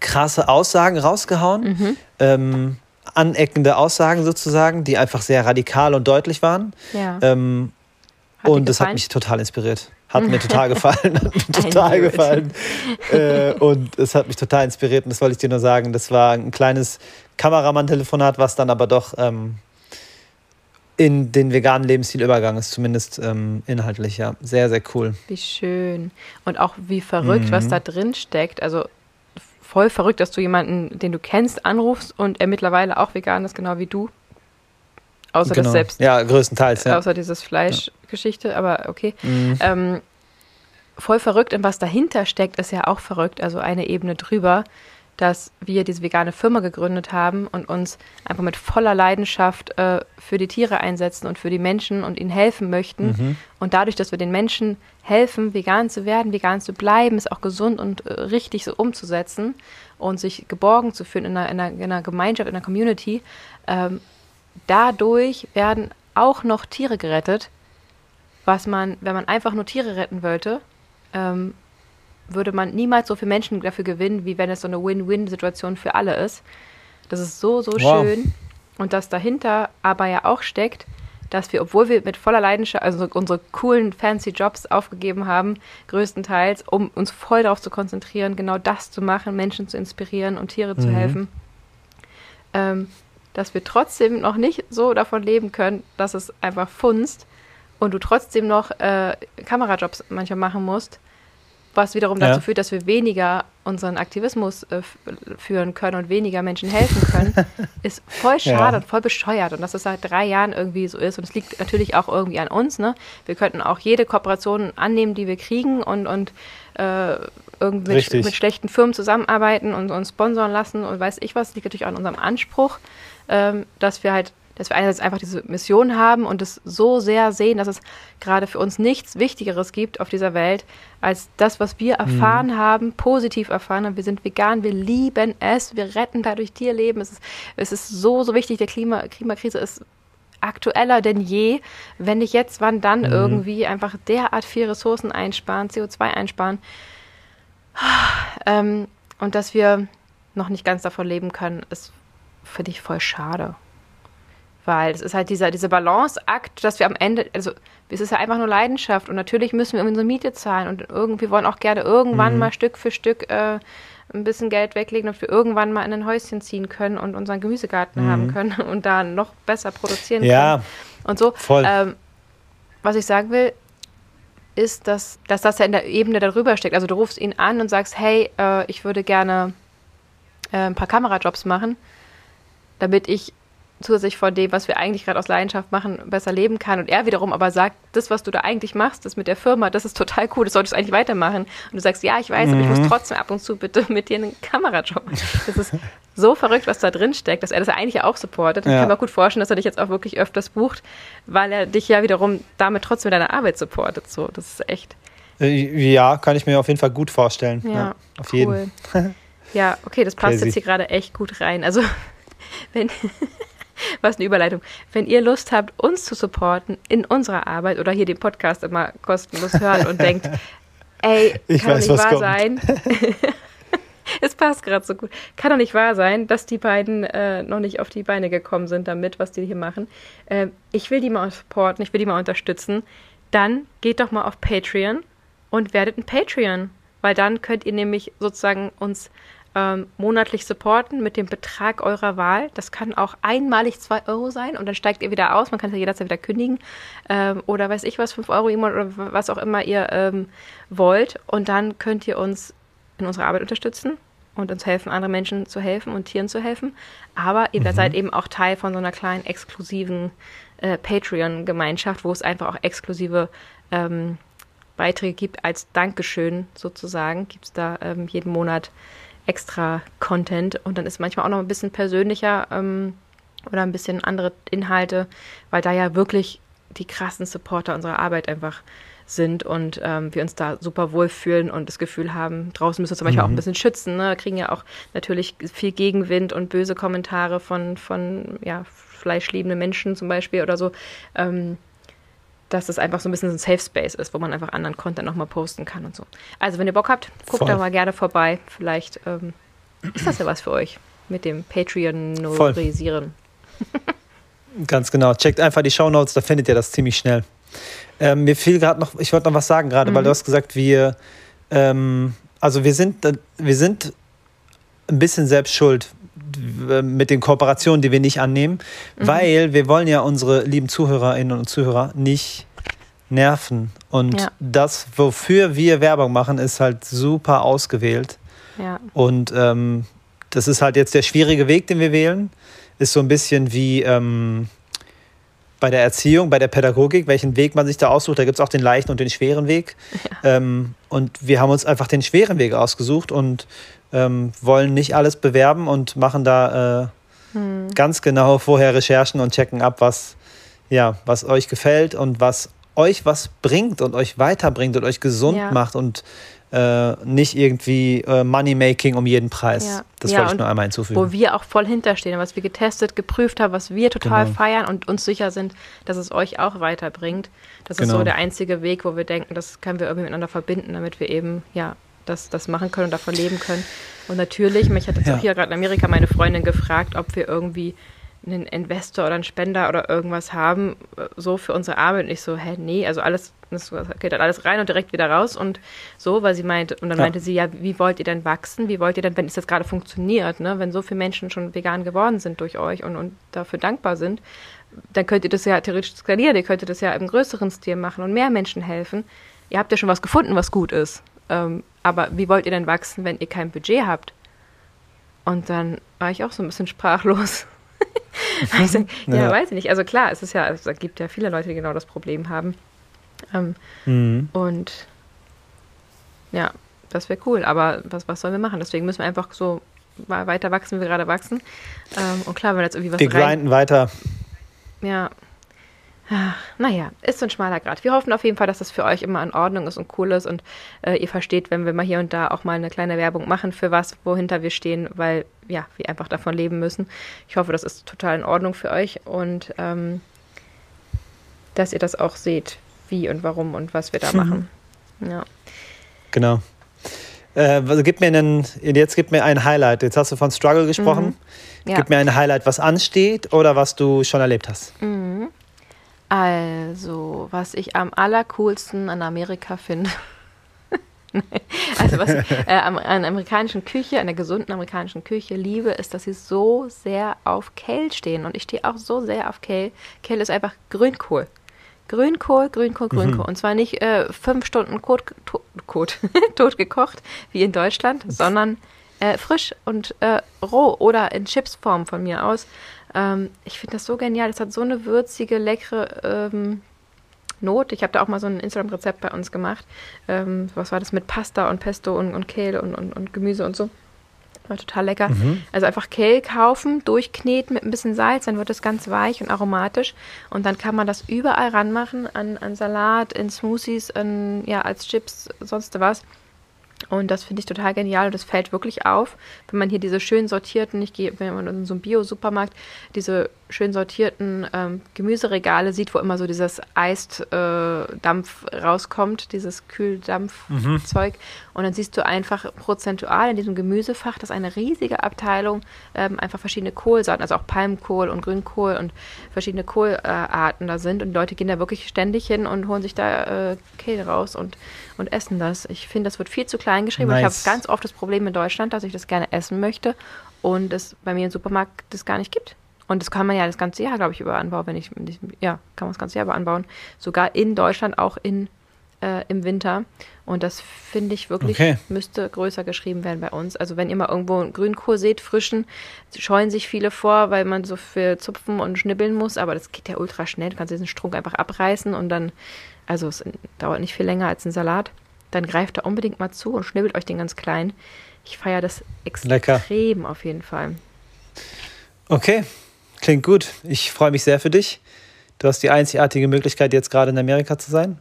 krasse Aussagen rausgehauen, Mhm. ähm, aneckende Aussagen sozusagen, die einfach sehr radikal und deutlich waren. Ja. Ähm, Hat und das hat mich total inspiriert. Hat mir total gefallen. Hat mir total gefallen. äh, und es hat mich total inspiriert. Und das wollte ich dir nur sagen. Das war ein kleines Kameramann-Telefonat, was dann aber doch ähm, in den veganen Lebensstil übergegangen ist. Zumindest ähm, inhaltlich, ja. Sehr, sehr cool. Wie schön. Und auch wie verrückt, was Mhm. da drin steckt. Also voll verrückt, dass du jemanden, den du kennst, anrufst und er mittlerweile auch vegan ist, genau wie du. Außer das selbst, Genau. Ja, größtenteils, ja. außer dieses Fleischgeschichte, aber okay. Mhm. Ähm, voll verrückt und was dahinter steckt, ist ja auch verrückt, also eine Ebene drüber, dass wir diese vegane Firma gegründet haben und uns einfach mit voller Leidenschaft äh, für die Tiere einsetzen und für die Menschen und ihnen helfen möchten. Mhm. Und dadurch, dass wir den Menschen helfen, vegan zu werden, vegan zu bleiben, es auch gesund und äh, richtig so umzusetzen und sich geborgen zu fühlen in einer, in einer, in einer Gemeinschaft, in einer Community, ähm, dadurch werden auch noch Tiere gerettet, was man, wenn man einfach nur Tiere retten wollte, ähm, würde man niemals so viele Menschen dafür gewinnen, wie wenn es so eine Win-Win-Situation für alle ist. Das ist so, so Wow. schön. Und das dahinter aber ja auch steckt, dass wir, obwohl wir mit voller Leidenschaft, also unsere coolen, fancy Jobs aufgegeben haben, größtenteils, um uns voll darauf zu konzentrieren, genau das zu machen, Menschen zu inspirieren und Tiere zu Mhm. helfen, ähm, dass wir trotzdem noch nicht so davon leben können, dass es einfach funzt und du trotzdem noch äh, Kamerajobs manchmal machen musst, was wiederum Ja. dazu führt, dass wir weniger unseren Aktivismus äh, führen können und weniger Menschen helfen können, ist voll schade Ja. und voll bescheuert. Und dass es seit drei Jahren irgendwie so ist. Und es liegt natürlich auch irgendwie an uns. Ne? Wir könnten auch jede Kooperation annehmen, die wir kriegen und, und äh, irgendwie mit, mit schlechten Firmen zusammenarbeiten und uns sponsoren lassen und weiß ich was. Liegt natürlich auch an unserem Anspruch, ähm, dass wir halt dass wir einerseits einfach diese Mission haben und es so sehr sehen, dass es gerade für uns nichts Wichtigeres gibt auf dieser Welt, als das, was wir mhm. erfahren mhm. haben, positiv erfahren haben. Wir sind vegan, wir lieben es, wir retten dadurch Tierleben. Es ist, es ist so, so wichtig. Der Klima, Klimakrise ist aktueller denn je. Wenn nicht jetzt, wann dann mhm. irgendwie einfach derart viel Ressourcen einsparen, CO2 einsparen. Ähm, und dass wir noch nicht ganz davon leben können, ist, finde ich, voll schade. Weil es ist halt dieser, dieser Balanceakt, dass wir am Ende, also es ist ja einfach nur Leidenschaft und natürlich müssen wir unsere Miete zahlen und irgendwie wollen auch gerne irgendwann mhm. mal Stück für Stück äh, ein bisschen Geld weglegen, damit wir irgendwann mal in ein Häuschen ziehen können und unseren Gemüsegarten mhm. haben können und da noch besser produzieren ja, können. Und so. Voll. Ähm, was ich sagen will, ist, dass, dass das ja in der Ebene darüber steckt. Also du rufst ihn an und sagst, hey, äh, ich würde gerne äh, ein paar Kamerajobs machen, damit ich zusätzlich von dem, was wir eigentlich gerade aus Leidenschaft machen, besser leben kann. Und er wiederum aber sagt, das, was du da eigentlich machst, das mit der Firma, das ist total cool, das solltest du eigentlich weitermachen. Und du sagst, ja, ich weiß, mhm. aber ich muss mhm. trotzdem ab und zu bitte mit dir einen Kamerajob machen. Das ist so verrückt, was da drin steckt, dass er das eigentlich auch supportet. Ja. Ich kann mir gut vorstellen, dass er dich jetzt auch wirklich öfters bucht, weil er dich ja wiederum damit trotzdem mit deiner Arbeit supportet. So, das ist echt. Äh, ja, kann ich mir auf jeden Fall gut vorstellen. Ja, ja auf cool. jeden. ja, okay, das passt Crazy. jetzt hier gerade echt gut rein. Also, wenn. Was eine Überleitung. Wenn ihr Lust habt, uns zu supporten in unserer Arbeit oder hier den Podcast immer kostenlos hören und denkt, ey, ich kann weiß, doch nicht wahr kommt. sein. es passt gerade so gut. Kann doch nicht wahr sein, dass die beiden äh, noch nicht auf die Beine gekommen sind damit, was die hier machen. Äh, ich will die mal supporten, ich will die mal unterstützen. Dann geht doch mal auf Patreon und werdet ein Patreon. Weil dann könnt ihr nämlich sozusagen uns ähm, monatlich supporten mit dem Betrag eurer Wahl. Das kann auch einmalig 2 Euro sein und dann steigt ihr wieder aus. Man kann es ja jederzeit wieder kündigen. Ähm, oder weiß ich was, 5 Euro im Monat oder was auch immer ihr ähm, wollt. Und dann könnt ihr uns in unserer Arbeit unterstützen und uns helfen, anderen Menschen zu helfen und Tieren zu helfen. Aber ihr mhm. seid eben auch Teil von so einer kleinen exklusiven äh, Patreon-Gemeinschaft, wo es einfach auch exklusive ähm, Beiträge gibt als Dankeschön sozusagen. Gibt es da ähm, jeden Monat extra Content und dann ist manchmal auch noch ein bisschen persönlicher ähm, oder ein bisschen andere Inhalte, weil da ja wirklich die krassen Supporter unserer Arbeit einfach sind und ähm, wir uns da super wohlfühlen und das Gefühl haben, draußen müssen wir zum Beispiel mhm. auch ein bisschen schützen. Ne? Wir kriegen ja auch natürlich viel Gegenwind und böse Kommentare von, von ja, fleischliebenden Menschen zum Beispiel oder so. Ähm, dass es einfach so ein bisschen ein Safe Space ist, wo man einfach anderen Content nochmal posten kann und so. Also, wenn ihr Bock habt, guckt Voll. da mal gerne vorbei. Vielleicht ähm, ist das ja was für euch mit dem Patreon-Norisieren. Ganz genau. Checkt einfach die Show Notes, da findet ihr das ziemlich schnell. Ähm, mir fiel gerade noch, ich wollte noch was sagen gerade, mhm. weil du hast gesagt, wir, ähm, also wir sind, wir sind ein bisschen selbst schuld mit den Kooperationen, die wir nicht annehmen, mhm. weil wir wollen ja unsere lieben Zuhörerinnen und Zuhörer nicht nerven. Und ja. das, wofür wir Werbung machen, ist halt super ausgewählt. Ja. Und ähm, das ist halt jetzt der schwierige Weg, den wir wählen. Ist so ein bisschen wie ähm, bei der Erziehung, bei der Pädagogik, welchen Weg man sich da aussucht. Da gibt es auch den leichten und den schweren Weg. Ja. Ähm, und wir haben uns einfach den schweren Weg ausgesucht und ähm, wollen nicht alles bewerben und machen da äh, hm. ganz genau vorher Recherchen und checken ab, was, ja, was euch gefällt und was euch was bringt und euch weiterbringt und euch gesund ja. macht und äh, nicht irgendwie äh, Money-Making um jeden Preis. Ja. Das ja, wollte ich nur einmal hinzufügen. Wo wir auch voll hinterstehen, was wir getestet, geprüft haben, was wir total genau. feiern und uns sicher sind, dass es euch auch weiterbringt. Das genau. ist so genau. der einzige Weg, wo wir denken, das können wir irgendwie miteinander verbinden, damit wir eben ja das, das machen können und davon leben können. Und natürlich, mich hat jetzt ja. auch hier gerade in Amerika meine Freundin gefragt, ob wir irgendwie einen Investor oder einen Spender oder irgendwas haben, so für unsere Arbeit. Und ich so, hä, nee, also alles, das geht dann alles rein und direkt wieder raus und so, weil sie meinte, und dann ja. meinte sie, ja, wie wollt ihr denn wachsen? Wie wollt ihr denn, wenn es jetzt gerade funktioniert, ne, wenn so viele Menschen schon vegan geworden sind durch euch und, und dafür dankbar sind, dann könnt ihr das ja theoretisch skalieren, ihr könntet das ja im größeren Stil machen und mehr Menschen helfen. Ihr habt ja schon was gefunden, was gut ist. Ähm, aber wie wollt ihr denn wachsen, wenn ihr kein Budget habt? Und dann war ich auch so ein bisschen sprachlos. ich sag, ja, ja, weiß ich nicht. Also klar, es ist ja, es gibt ja viele Leute, die genau das Problem haben. Ähm, mhm. Und ja, das wäre cool. Aber was, was sollen wir machen? Deswegen müssen wir einfach so weiter wachsen, wie wir gerade wachsen. Ähm, und klar, wenn jetzt irgendwie was Wir grinden weiter. ja. Ach, naja, ist so ein schmaler Grad. Wir hoffen auf jeden Fall, dass das für euch immer in Ordnung ist und cool ist und äh, ihr versteht, wenn wir mal hier und da auch mal eine kleine Werbung machen für was, wohinter wir stehen, weil ja, wir einfach davon leben müssen. Ich hoffe, das ist total in Ordnung für euch und ähm, dass ihr das auch seht, wie und warum und was wir da machen. Ja. Genau. Äh, also gib mir einen, jetzt gib mir ein Highlight. Jetzt hast du von Struggle gesprochen. Mhm. Ja. Gib mir ein Highlight, was ansteht oder was du schon erlebt hast. Mhm. Also, was ich am allercoolsten an Amerika finde. also, was ich äh, an amerikanischen Küche, an der gesunden amerikanischen Küche liebe, ist, dass sie so sehr auf Kale stehen. Und ich stehe auch so sehr auf Kale. Kale ist einfach Grünkohl. Grünkohl, Grünkohl, Grünkohl. Mhm. Und zwar nicht äh, fünf Stunden tot, tot, tot, tot gekocht, wie in Deutschland, sondern äh, frisch und äh, roh oder in Chipsform von mir aus. Ähm, ich finde das so genial. Es hat so eine würzige, leckere ähm, Not. Ich habe da auch mal so ein Instagram-Rezept bei uns gemacht. Ähm, was war das mit Pasta und Pesto und, und Kehle und, und, und Gemüse und so. War total lecker. Mhm. Also einfach Kehl kaufen, durchkneten mit ein bisschen Salz, dann wird es ganz weich und aromatisch. Und dann kann man das überall ranmachen, an, an Salat, in Smoothies, in, ja, als Chips, sonst was. Und das finde ich total genial. Und das fällt wirklich auf, wenn man hier diese schön sortierten, ich gehe, wenn man in so einem Bio-Supermarkt, diese schön sortierten ähm, Gemüseregale sieht, wo immer so dieses Eisdampf äh, rauskommt, dieses Kühldampfzeug. Mhm. Und dann siehst du einfach prozentual in diesem Gemüsefach, dass eine riesige Abteilung ähm, einfach verschiedene Kohlsorten, also auch Palmkohl und Grünkohl und verschiedene Kohlarten äh, da sind. Und die Leute gehen da wirklich ständig hin und holen sich da äh, Kehl raus und, und essen das. Ich finde, das wird viel zu klein geschrieben. Nice. Ich habe ganz oft das Problem in Deutschland, dass ich das gerne essen möchte und es bei mir im Supermarkt das gar nicht gibt. Und das kann man ja das ganze Jahr, glaube ich, über anbauen, wenn ich, ja, kann man das ganze Jahr über anbauen. Sogar in Deutschland, auch in, äh, im Winter. Und das finde ich wirklich, okay. müsste größer geschrieben werden bei uns. Also wenn ihr mal irgendwo einen Grünkohl seht, frischen, scheuen sich viele vor, weil man so viel zupfen und schnibbeln muss. Aber das geht ja ultra schnell. Du kannst diesen Strunk einfach abreißen und dann, also es dauert nicht viel länger als ein Salat. Dann greift da unbedingt mal zu und schnibbelt euch den ganz klein. Ich feiere das extrem Lecker. auf jeden Fall. Okay, Klingt gut. Ich freue mich sehr für dich. Du hast die einzigartige Möglichkeit, jetzt gerade in Amerika zu sein.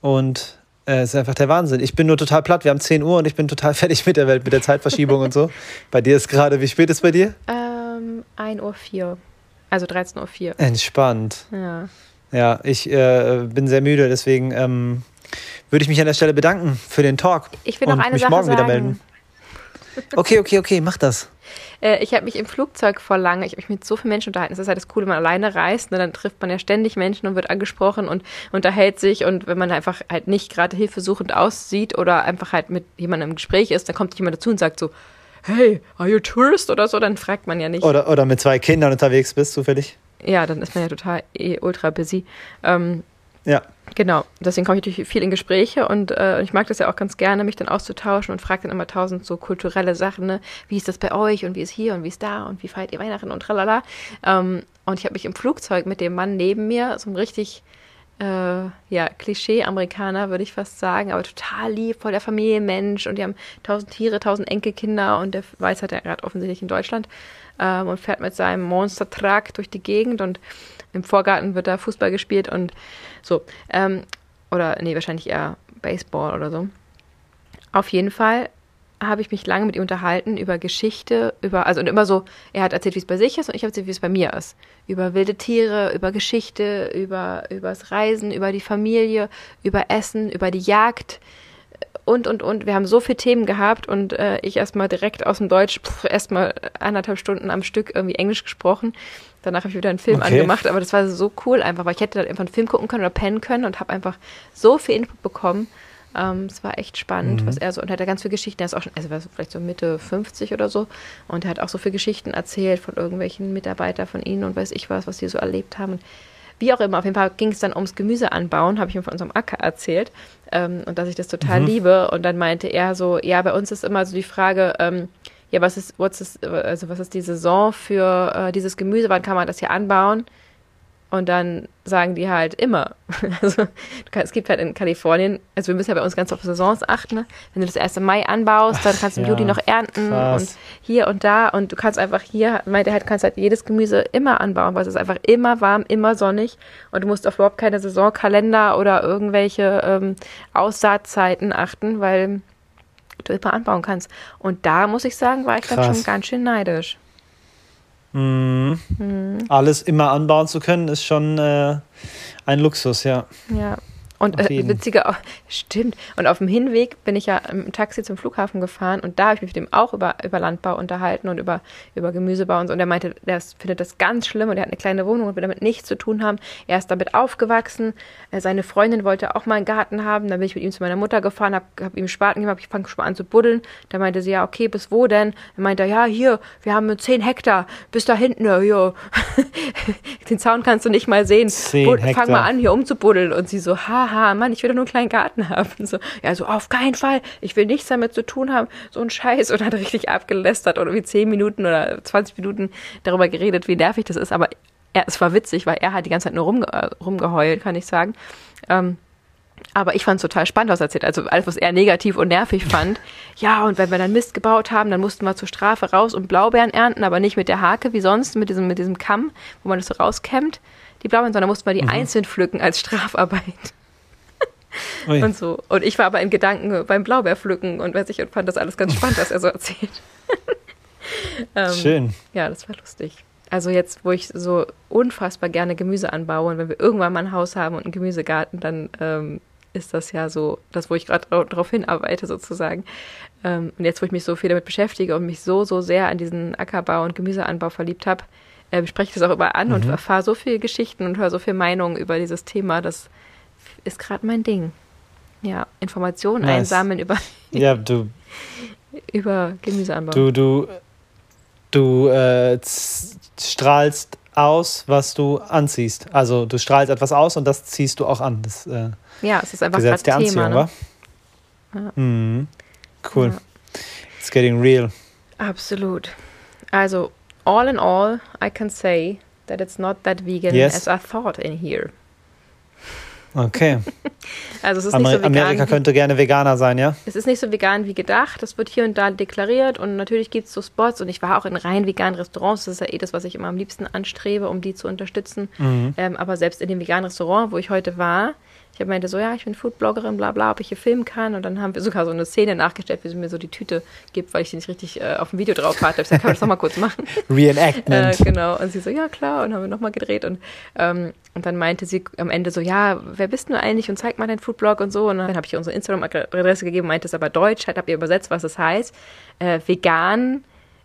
Und äh, es ist einfach der Wahnsinn. Ich bin nur total platt. Wir haben 10 Uhr und ich bin total fertig mit der Welt, mit der Zeitverschiebung und so. Bei dir ist gerade, wie spät ist bei dir? Ähm, 1 Uhr 4. Also 13.04 Uhr. Entspannt. Ja. Ja, ich äh, bin sehr müde, deswegen ähm, würde ich mich an der Stelle bedanken für den Talk. Ich will noch eine mich Sache morgen sagen. wieder melden. Okay, okay, okay, mach das. Äh, ich habe mich im Flugzeug vor lange, ich habe mich mit so vielen Menschen unterhalten. Das ist halt das Coole, wenn man alleine reist, ne, dann trifft man ja ständig Menschen und wird angesprochen und unterhält sich. Und wenn man einfach halt nicht gerade hilfesuchend aussieht oder einfach halt mit jemandem im Gespräch ist, dann kommt jemand dazu und sagt so, hey, are you a tourist oder so, dann fragt man ja nicht. Oder, oder mit zwei Kindern unterwegs bist, zufällig. Ja, dann ist man ja total eh ultra busy. Ähm, ja. Genau, deswegen komme ich natürlich viel in Gespräche und äh, ich mag das ja auch ganz gerne, mich dann auszutauschen und frage dann immer tausend so kulturelle Sachen, ne? wie ist das bei euch und wie ist hier und wie ist da und wie feiert ihr Weihnachten und tralala. Ähm, und ich habe mich im Flugzeug mit dem Mann neben mir, so ein richtig äh, ja, Klischee-Amerikaner, würde ich fast sagen, aber total lieb, voll der Familienmensch und die haben tausend Tiere, tausend Enkelkinder und der weiß halt ja gerade offensichtlich in Deutschland ähm, und fährt mit seinem Monster-Truck durch die Gegend und im Vorgarten wird da Fußball gespielt und so. Ähm, oder nee, wahrscheinlich eher Baseball oder so. Auf jeden Fall habe ich mich lange mit ihm unterhalten über Geschichte, über, also und immer so, er hat erzählt, wie es bei sich ist und ich habe erzählt, wie es bei mir ist. Über wilde Tiere, über Geschichte, über, übers Reisen, über die Familie, über Essen, über die Jagd und, und, und. Wir haben so viele Themen gehabt und äh, ich erstmal direkt aus dem Deutsch, erstmal anderthalb Stunden am Stück irgendwie Englisch gesprochen. Danach habe ich wieder einen Film okay. angemacht, aber das war so cool einfach, weil ich hätte dann einfach einen Film gucken können oder pennen können und habe einfach so viel Input bekommen. Ähm, es war echt spannend, mhm. was er so, und er hat da ganz viele Geschichten, er ist auch schon, also war vielleicht so Mitte 50 oder so, und er hat auch so viele Geschichten erzählt von irgendwelchen Mitarbeitern von ihnen und weiß ich was, was sie so erlebt haben. Und wie auch immer, auf jeden Fall ging es dann ums Gemüse anbauen, habe ich ihm von unserem Acker erzählt ähm, und dass ich das total mhm. liebe. Und dann meinte er so, ja, bei uns ist immer so die Frage, ähm, ja, was ist, what's this, also was ist die Saison für äh, dieses Gemüse, wann kann man das hier anbauen? Und dann sagen die halt immer. Also es gibt halt in Kalifornien, also wir müssen ja bei uns ganz auf Saisons achten. Ne? Wenn du das erste Mai anbaust, dann kannst du im ja, Juli noch ernten krass. und hier und da. Und du kannst einfach hier, meinte halt, kannst halt jedes Gemüse immer anbauen, weil es ist einfach immer warm, immer sonnig. Und du musst auf überhaupt keine Saisonkalender oder irgendwelche ähm, Aussaatzeiten achten, weil du immer anbauen kannst. Und da muss ich sagen, war ich dann schon ganz schön neidisch. Mhm. Mhm. Alles immer anbauen zu können, ist schon äh, ein Luxus, ja. Ja, und äh, witziger, stimmt. Und auf dem Hinweg bin ich ja im Taxi zum Flughafen gefahren und da habe ich mich mit dem auch über, über Landbau unterhalten und über, über Gemüsebau und so. Und er meinte, der findet das ganz schlimm und er hat eine kleine Wohnung und will damit nichts zu tun haben. Er ist damit aufgewachsen. Äh, seine Freundin wollte auch mal einen Garten haben. Dann bin ich mit ihm zu meiner Mutter gefahren, habe hab ihm Spaten gemacht, ich fange schon mal an zu buddeln. Da meinte sie, ja, okay, bis wo denn? Er meinte, ja, hier, wir haben 10 Hektar, bis da hinten, ja. Den Zaun kannst du nicht mal sehen. Fang mal an, hier umzubuddeln. Und sie so, haha haha, Mann, ich will doch nur einen kleinen Garten haben. So, ja, so auf keinen Fall, ich will nichts damit zu tun haben, so ein Scheiß. Und hat richtig abgelästert oder wie zehn Minuten oder 20 Minuten darüber geredet, wie nervig das ist. Aber er, es war witzig, weil er hat die ganze Zeit nur rumge äh, rumgeheult, kann ich sagen. Ähm, aber ich fand es total spannend, was er erzählt. Also alles, was er negativ und nervig fand. Ja, und wenn wir dann Mist gebaut haben, dann mussten wir zur Strafe raus und Blaubeeren ernten, aber nicht mit der Hake wie sonst, mit diesem, mit diesem Kamm, wo man das so rauskämmt, die Blaubeeren, sondern mussten wir die mhm. einzeln pflücken als Strafarbeit. Ui. und so. Und ich war aber in Gedanken beim Blaubeerpflücken und weiß ich und fand das alles ganz spannend, was er so erzählt. ähm, Schön. Ja, das war lustig. Also jetzt, wo ich so unfassbar gerne Gemüse anbaue und wenn wir irgendwann mal ein Haus haben und einen Gemüsegarten, dann ähm, ist das ja so, das, wo ich gerade darauf hinarbeite sozusagen. Ähm, und jetzt, wo ich mich so viel damit beschäftige und mich so, so sehr an diesen Ackerbau und Gemüseanbau verliebt habe, äh, spreche ich das auch immer an mhm. und erfahre so viele Geschichten und höre so viele Meinungen über dieses Thema, dass ist gerade mein Ding. Ja, Informationen nice. einsammeln über, ja, du, über Gemüseanbau. Du, du, du äh, strahlst aus, was du anziehst. Also du strahlst etwas aus und das ziehst du auch an. Das, äh, ja, es ist einfach Gesetz der Thema, Anziehung, ne? Ja. Mhm. Cool. Ja. It's getting real. Absolut. Also, all in all, I can say that it's not that vegan yes. as I thought in here. Okay. Also es ist Amer nicht so vegan. Amerika könnte gerne Veganer sein, ja? Es ist nicht so vegan wie gedacht. Das wird hier und da deklariert und natürlich gibt es so Spots und ich war auch in rein veganen Restaurants. Das ist ja eh das, was ich immer am liebsten anstrebe, um die zu unterstützen. Mhm. Ähm, aber selbst in dem veganen Restaurant, wo ich heute war, ich habe meinte so, ja, ich bin Foodbloggerin, bla bla, ob ich hier filmen kann. Und dann haben wir sogar so eine Szene nachgestellt, wie sie mir so die Tüte gibt, weil ich sie nicht richtig äh, auf dem Video drauf hatte. Ich gesagt, kann ich das nochmal kurz machen? Reenactment. Äh, genau. Und sie so, ja klar. Und haben wir nochmal gedreht. Und, ähm, und dann meinte sie am Ende so, ja, wer bist du eigentlich? Und zeig mal deinen Foodblog und so. Und dann habe ich ihr unsere Instagram-Adresse gegeben, meinte es aber Deutsch, halt habt ihr übersetzt, was es heißt. Äh, vegan,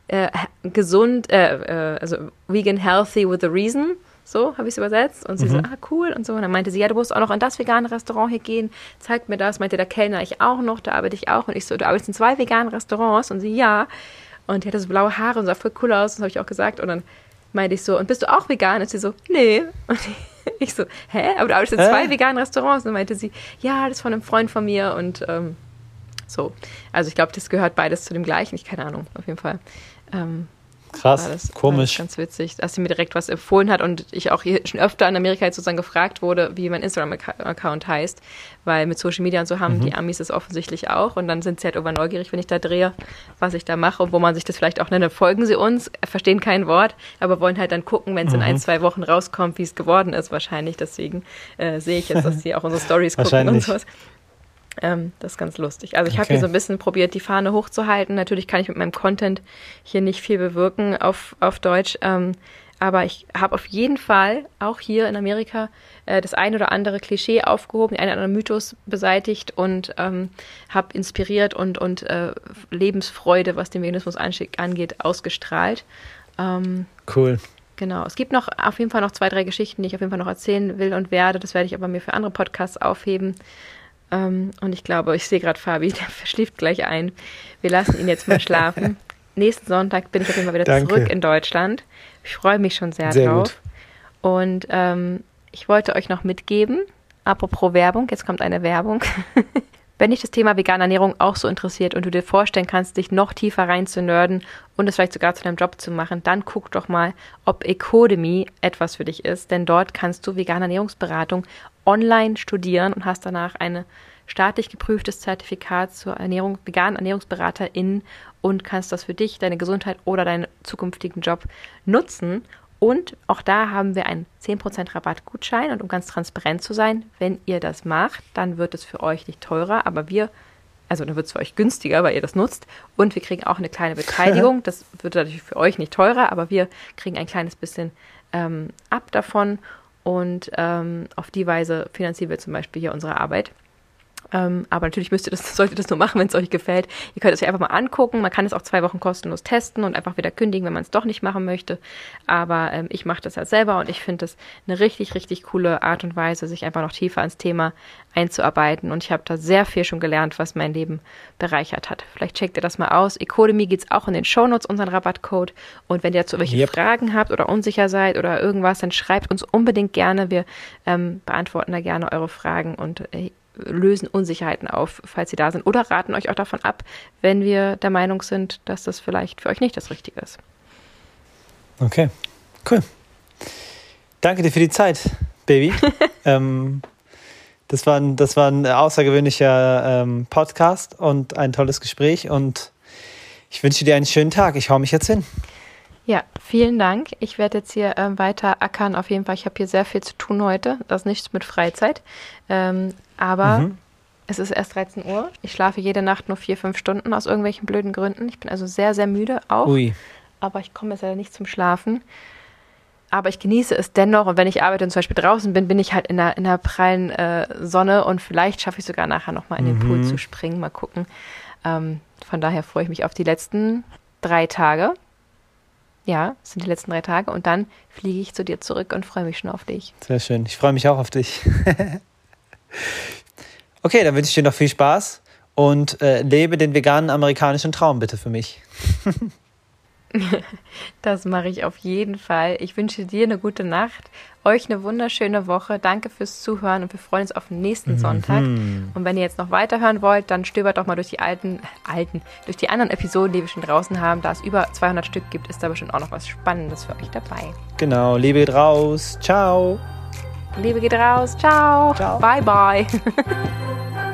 äh, gesund, äh, äh, also vegan healthy with a reason. So habe ich es übersetzt. Und sie mhm. so, ah, cool und so. Und dann meinte sie, ja, du musst auch noch in das vegane Restaurant hier gehen. Zeigt mir das. Meinte, der Kellner ich auch noch, da arbeite ich auch. Und ich so, du arbeitest in zwei veganen Restaurants? Und sie, ja. Und die hatte so blaue Haare und sah voll cool aus. Das habe ich auch gesagt. Und dann meinte ich so, und bist du auch vegan? Und sie so, nee. Und ich so, hä? Aber du arbeitest in zwei äh? veganen Restaurants? Und dann meinte sie, ja, das ist von einem Freund von mir. Und ähm, so. Also ich glaube, das gehört beides zu dem gleichen. Ich keine Ahnung, auf jeden Fall. Ähm, Krass, das, komisch. ganz witzig, dass sie mir direkt was empfohlen hat und ich auch hier schon öfter in Amerika jetzt sozusagen gefragt wurde, wie mein Instagram-Account heißt, weil mit Social Media und so haben mhm. die Amis es offensichtlich auch und dann sind sie halt über neugierig, wenn ich da drehe, was ich da mache und wo man sich das vielleicht auch nennt. Folgen sie uns, verstehen kein Wort, aber wollen halt dann gucken, wenn es mhm. in ein, zwei Wochen rauskommt, wie es geworden ist wahrscheinlich. Deswegen äh, sehe ich jetzt, dass sie auch unsere Stories gucken und sowas. Ähm, das ist ganz lustig. Also ich okay. habe hier so ein bisschen probiert, die Fahne hochzuhalten. Natürlich kann ich mit meinem Content hier nicht viel bewirken auf, auf Deutsch. Ähm, aber ich habe auf jeden Fall auch hier in Amerika äh, das ein oder andere Klischee aufgehoben, den einen oder anderen Mythos beseitigt und ähm, habe inspiriert und, und äh, Lebensfreude, was den Veganismus angeht, ausgestrahlt. Ähm, cool. Genau. Es gibt noch auf jeden Fall noch zwei, drei Geschichten, die ich auf jeden Fall noch erzählen will und werde. Das werde ich aber mir für andere Podcasts aufheben. Ähm, und ich glaube, ich sehe gerade Fabi, der verschläft gleich ein. Wir lassen ihn jetzt mal schlafen. Nächsten Sonntag bin ich auf jeden Fall wieder Danke. zurück in Deutschland. Ich freue mich schon sehr, sehr drauf. Gut. Und ähm, ich wollte euch noch mitgeben, apropos Werbung, jetzt kommt eine Werbung. Wenn dich das Thema vegane Ernährung auch so interessiert und du dir vorstellen kannst, dich noch tiefer rein zu nerden und es vielleicht sogar zu deinem Job zu machen, dann guck doch mal, ob Ecodemy etwas für dich ist, denn dort kannst du vegane Ernährungsberatung online studieren und hast danach ein staatlich geprüftes Zertifikat zur Ernährung, veganen Ernährungsberaterin und kannst das für dich, deine Gesundheit oder deinen zukünftigen Job nutzen und auch da haben wir einen 10% Rabattgutschein. Und um ganz transparent zu sein, wenn ihr das macht, dann wird es für euch nicht teurer, aber wir, also dann wird es für euch günstiger, weil ihr das nutzt. Und wir kriegen auch eine kleine Beteiligung. Das wird natürlich für euch nicht teurer, aber wir kriegen ein kleines bisschen ähm, ab davon. Und ähm, auf die Weise finanzieren wir zum Beispiel hier unsere Arbeit. Ähm, aber natürlich müsst ihr das, solltet ihr das nur machen, wenn es euch gefällt. Ihr könnt es euch einfach mal angucken. Man kann es auch zwei Wochen kostenlos testen und einfach wieder kündigen, wenn man es doch nicht machen möchte. Aber ähm, ich mache das ja selber und ich finde das eine richtig, richtig coole Art und Weise, sich einfach noch tiefer ans Thema einzuarbeiten. Und ich habe da sehr viel schon gelernt, was mein Leben bereichert hat. Vielleicht checkt ihr das mal aus. Ecodemy gibt es auch in den Shownotes, unseren Rabattcode. Und wenn ihr dazu welche yep. Fragen habt oder unsicher seid oder irgendwas, dann schreibt uns unbedingt gerne. Wir ähm, beantworten da gerne eure Fragen und äh, lösen Unsicherheiten auf, falls sie da sind, oder raten euch auch davon ab, wenn wir der Meinung sind, dass das vielleicht für euch nicht das Richtige ist. Okay, cool. Danke dir für die Zeit, Baby. ähm, das, war ein, das war ein außergewöhnlicher ähm, Podcast und ein tolles Gespräch und ich wünsche dir einen schönen Tag. Ich hau mich jetzt hin. Ja, vielen Dank. Ich werde jetzt hier ähm, weiter ackern. Auf jeden Fall, ich habe hier sehr viel zu tun heute. Das ist nichts mit Freizeit. Ähm, aber mhm. es ist erst 13 Uhr. Ich schlafe jede Nacht nur vier, fünf Stunden aus irgendwelchen blöden Gründen. Ich bin also sehr, sehr müde auch. Ui. Aber ich komme jetzt leider nicht zum Schlafen. Aber ich genieße es dennoch. Und wenn ich arbeite und zum Beispiel draußen bin, bin ich halt in der, in der prallen äh, Sonne und vielleicht schaffe ich sogar nachher nochmal in den mhm. Pool zu springen. Mal gucken. Ähm, von daher freue ich mich auf die letzten drei Tage. Ja, es sind die letzten drei Tage und dann fliege ich zu dir zurück und freue mich schon auf dich. Sehr schön. Ich freue mich auch auf dich. okay, dann wünsche ich dir noch viel Spaß und äh, lebe den veganen amerikanischen Traum bitte für mich. Das mache ich auf jeden Fall. Ich wünsche dir eine gute Nacht, euch eine wunderschöne Woche. Danke fürs Zuhören und wir freuen uns auf den nächsten mhm. Sonntag. Und wenn ihr jetzt noch weiterhören wollt, dann stöbert doch mal durch die alten, alten, durch die anderen Episoden, die wir schon draußen haben. Da es über 200 Stück gibt, ist da bestimmt auch noch was Spannendes für euch dabei. Genau, Liebe geht raus. Ciao. Liebe geht raus. Ciao. Ciao. Bye, bye.